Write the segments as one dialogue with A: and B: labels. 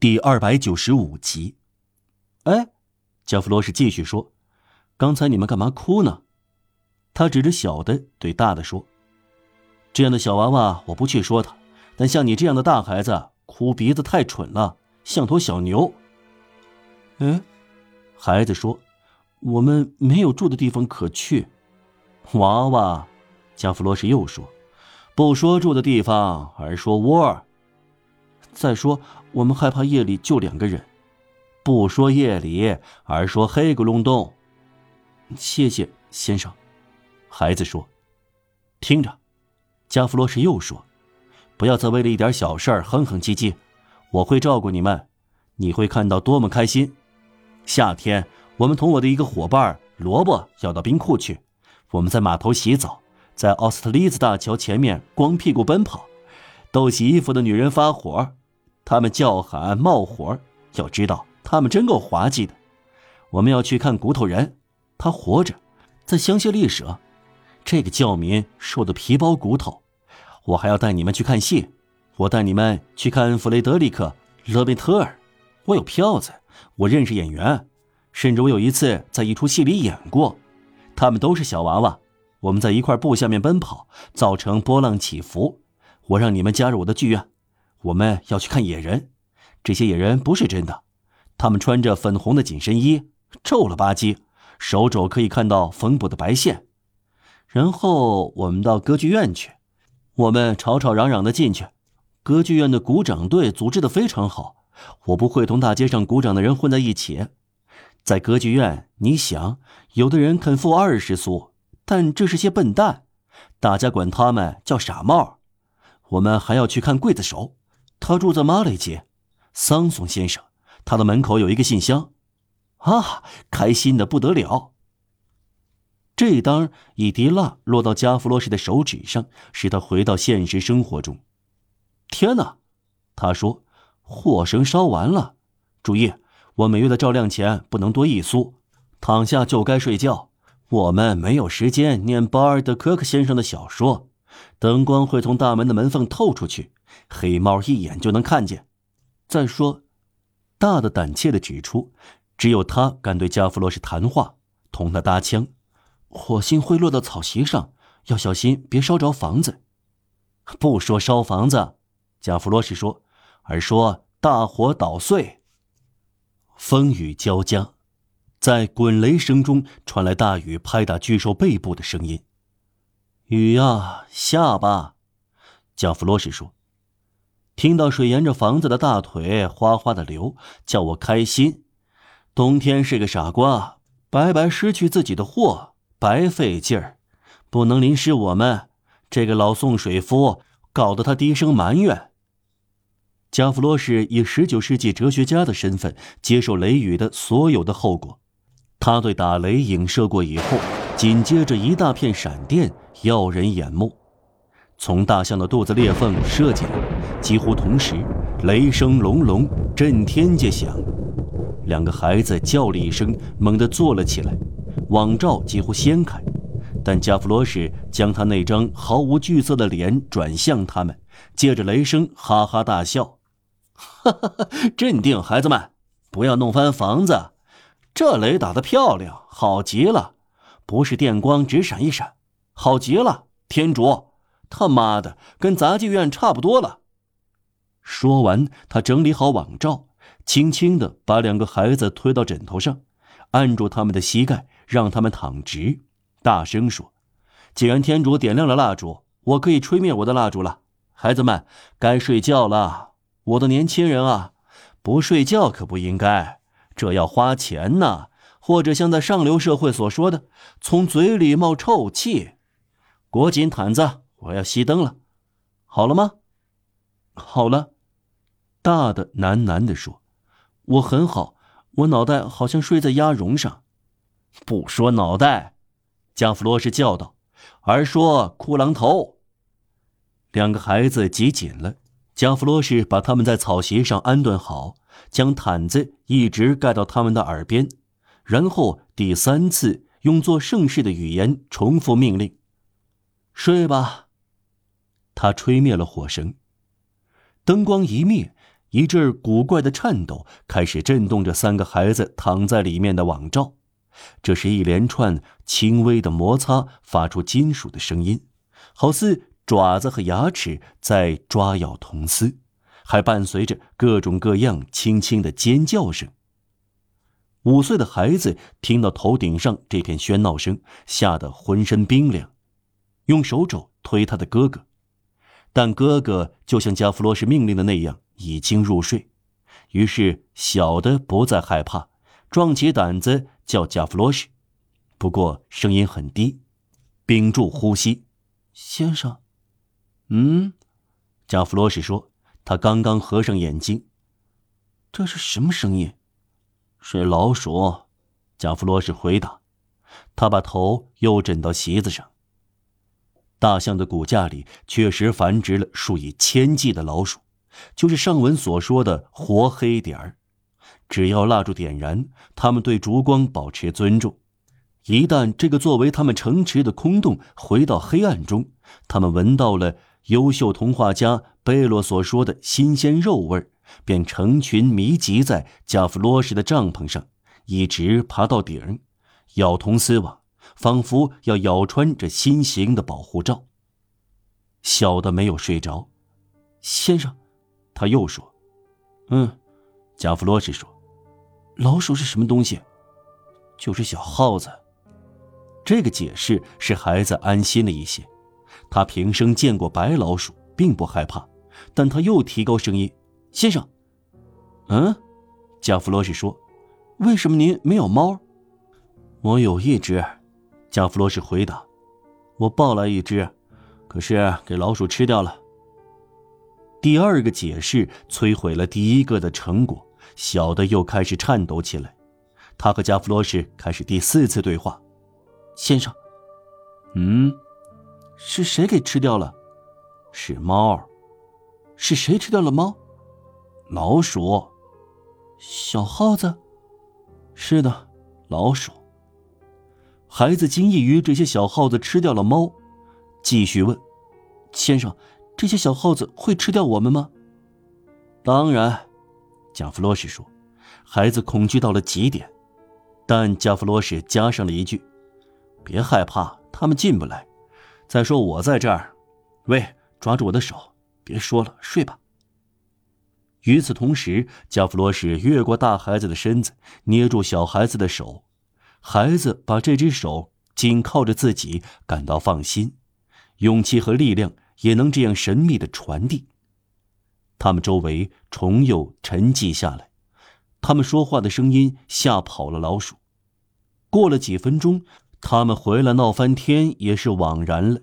A: 第二百九十五集。哎，加弗罗什继续说：“刚才你们干嘛哭呢？”他指着小的对大的说：“这样的小娃娃我不去说他，但像你这样的大孩子，哭鼻子太蠢了，像头小牛。”嗯，孩子说：“我们没有住的地方可去。”娃娃，加弗罗什又说：“不说住的地方，而说窝。”再说，我们害怕夜里就两个人，不说夜里，而说黑咕隆咚。谢谢先生，孩子说。听着，加弗罗什又说：“不要再为了一点小事儿哼哼唧唧，我会照顾你们，你会看到多么开心。夏天，我们同我的一个伙伴萝卜要到冰库去，我们在码头洗澡，在奥斯特利兹大桥前面光屁股奔跑，逗洗衣服的女人发火。”他们叫喊冒火，要知道他们真够滑稽的。我们要去看骨头人，他活着，在香榭丽舍。这个教民瘦的皮包骨头。我还要带你们去看戏，我带你们去看弗雷德里克·勒贝特尔。我有票子，我认识演员，甚至我有一次在一出戏里演过。他们都是小娃娃，我们在一块布下面奔跑，造成波浪起伏。我让你们加入我的剧院。我们要去看野人，这些野人不是真的，他们穿着粉红的紧身衣，皱了吧唧，手肘可以看到缝补的白线。然后我们到歌剧院去，我们吵吵嚷嚷的进去。歌剧院的鼓掌队组织的非常好，我不会同大街上鼓掌的人混在一起。在歌剧院，你想，有的人肯付二十苏，但这是些笨蛋，大家管他们叫傻帽。我们还要去看刽子手。他住在马雷街，桑松先生，他的门口有一个信箱，啊，开心的不得了。这一当一滴蜡落到加弗罗什的手指上，使他回到现实生活中。天哪，他说，火绳烧完了。注意，我每月的照亮钱不能多一苏。躺下就该睡觉。我们没有时间念巴尔德科克先生的小说。灯光会从大门的门缝透出去。黑猫一眼就能看见。再说，大的胆怯的指出，只有他敢对加弗罗什谈话，同他搭腔。火星会落到草席上，要小心别烧着房子。不说烧房子，加弗罗什说，而说大火捣碎。风雨交加，在滚雷声中传来大雨拍打巨兽背部的声音。雨呀，下吧，加弗罗什说。听到水沿着房子的大腿哗哗的流，叫我开心。冬天是个傻瓜，白白失去自己的货，白费劲儿，不能淋湿我们。这个老送水夫搞得他低声埋怨。加弗罗什以十九世纪哲学家的身份接受雷雨的所有的后果。他对打雷影射过以后，紧接着一大片闪电，耀人眼目。从大象的肚子裂缝射进来，几乎同时，雷声隆隆，震天价响。两个孩子叫了一声，猛地坐了起来，网罩几乎掀开。但加弗罗什将他那张毫无惧色的脸转向他们，借着雷声哈哈大笑：“哈哈哈！镇定，孩子们，不要弄翻房子。这雷打得漂亮，好极了，不是电光只闪一闪，好极了，天主。”他妈的，跟杂技院差不多了。说完，他整理好网罩，轻轻的把两个孩子推到枕头上，按住他们的膝盖，让他们躺直，大声说：“既然天主点亮了蜡烛，我可以吹灭我的蜡烛了。孩子们，该睡觉了。我的年轻人啊，不睡觉可不应该，这要花钱呢。或者像在上流社会所说的，从嘴里冒臭气。裹紧毯子。”我要熄灯了，好了吗？好了，大的喃喃地说：“我很好，我脑袋好像睡在鸭绒上。”不说脑袋，加弗罗什叫道，而说裤狼头。两个孩子挤紧了，加弗罗什把他们在草席上安顿好，将毯子一直盖到他们的耳边，然后第三次用做盛世的语言重复命令：“睡吧。”他吹灭了火绳，灯光一灭，一阵古怪的颤抖开始震动着三个孩子躺在里面的网罩，这是一连串轻微的摩擦发出金属的声音，好似爪子和牙齿在抓咬铜丝，还伴随着各种各样轻轻的尖叫声。五岁的孩子听到头顶上这片喧闹声，吓得浑身冰凉，用手肘推他的哥哥，但哥哥就像加弗罗什命令的那样。已经入睡，于是小的不再害怕，壮起胆子叫加弗罗什，不过声音很低，屏住呼吸。先生，嗯，加弗罗什说，他刚刚合上眼睛。这是什么声音？是老鼠。加弗罗什回答。他把头又枕到席子上。大象的骨架里确实繁殖了数以千计的老鼠。就是上文所说的活黑点儿，只要蜡烛点燃，他们对烛光保持尊重。一旦这个作为他们城池的空洞回到黑暗中，他们闻到了优秀童话家贝洛所说的新鲜肉味便成群密集在加弗罗什的帐篷上，一直爬到顶，咬铜丝网，仿佛要咬穿这新型的保护罩。小的没有睡着，先生。他又说：“嗯。”贾弗罗什说：“老鼠是什么东西？就是小耗子。”这个解释使孩子安心了一些。他平生见过白老鼠，并不害怕。但他又提高声音：“先生，嗯？”贾弗罗什说：“为什么您没有猫？”“我有一只。”加弗罗什回答：“我抱来一只，可是给老鼠吃掉了。”第二个解释摧毁了第一个的成果，小的又开始颤抖起来。他和加弗罗什开始第四次对话：“先生，嗯，是谁给吃掉了？是猫。是谁吃掉了猫？老鼠。小耗子。是的，老鼠。孩子惊异于这些小耗子吃掉了猫，继续问：先生。”这些小耗子会吃掉我们吗？当然，加弗罗什说。孩子恐惧到了极点，但加弗罗什加上了一句：“别害怕，他们进不来。再说我在这儿。喂，抓住我的手，别说了，睡吧。”与此同时，加弗罗什越过大孩子的身子，捏住小孩子的手。孩子把这只手紧靠着自己，感到放心，勇气和力量。也能这样神秘的传递。他们周围虫又沉寂下来，他们说话的声音吓跑了老鼠。过了几分钟，他们回来闹翻天也是枉然了。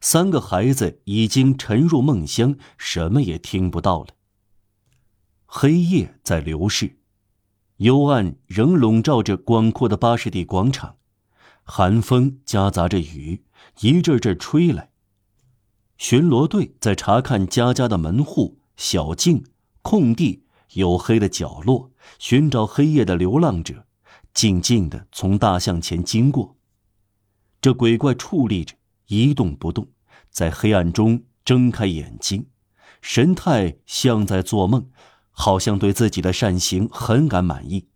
A: 三个孩子已经沉入梦乡，什么也听不到了。黑夜在流逝，幽暗仍笼罩着广阔的巴士底广场，寒风夹杂着雨，一阵阵吹来。巡逻队在查看家家的门户、小径、空地、黝黑的角落，寻找黑夜的流浪者，静静地从大象前经过。这鬼怪矗立着，一动不动，在黑暗中睁开眼睛，神态像在做梦，好像对自己的善行很感满意，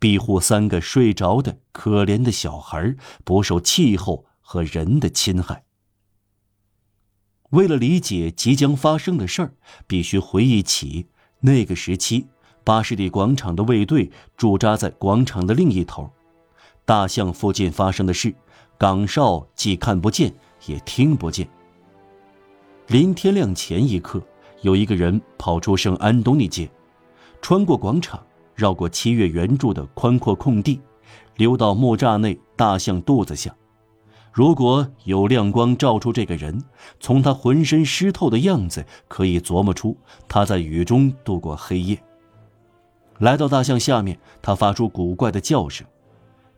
A: 庇护三个睡着的可怜的小孩不受气候和人的侵害。为了理解即将发生的事儿，必须回忆起那个时期，巴士底广场的卫队驻扎在广场的另一头，大象附近发生的事，岗哨既看不见也听不见。临天亮前一刻，有一个人跑出圣安东尼街，穿过广场，绕过七月圆柱的宽阔空地，溜到木栅内大象肚子下。如果有亮光照出这个人，从他浑身湿透的样子，可以琢磨出他在雨中度过黑夜。来到大象下面，他发出古怪的叫声，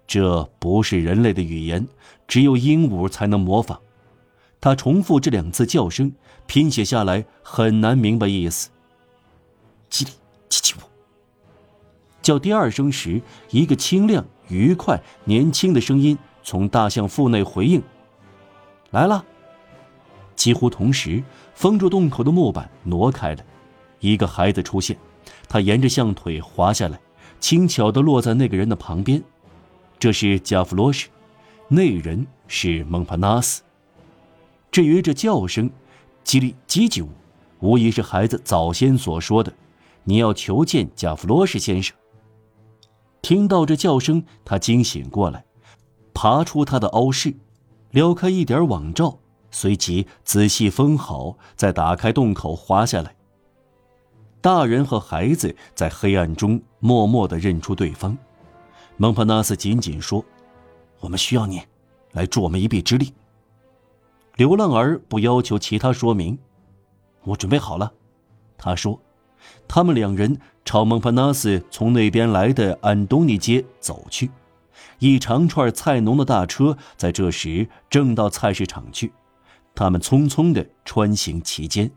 A: 这不是人类的语言，只有鹦鹉才能模仿。他重复这两次叫声，拼写下来很难明白意思。叽里叽叽呜。叫第二声时，一个清亮、愉快、年轻的声音。从大象腹内回应，来了。几乎同时，封住洞口的木板挪开了，一个孩子出现，他沿着象腿滑下来，轻巧地落在那个人的旁边。这是加弗罗什，那人是蒙帕纳斯。至于这叫声，叽里叽叽呜，无疑是孩子早先所说的：“你要求见加弗罗什先生。”听到这叫声，他惊醒过来，爬出他的凹室，撩开一点网罩，随即仔细封好，再打开洞口滑下来。大人和孩子在黑暗中默默地认出对方。蒙帕纳斯紧紧说：“我们需要你，来助我们一臂之力。”流浪儿不要求其他说明，我准备好了，他说。他们两人朝蒙帕纳斯从那边来的安东尼街走去。一长串菜农的大车在这时正到菜市场去，他们匆匆地穿行其间。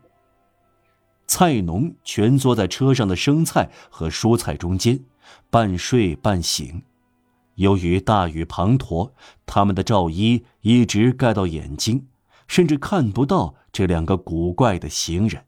A: 菜农蜷缩在车上的生菜和蔬菜中间，半睡半醒。由于大雨滂沱，他们的罩衣一直盖到眼睛，甚至看不到这两个古怪的行人。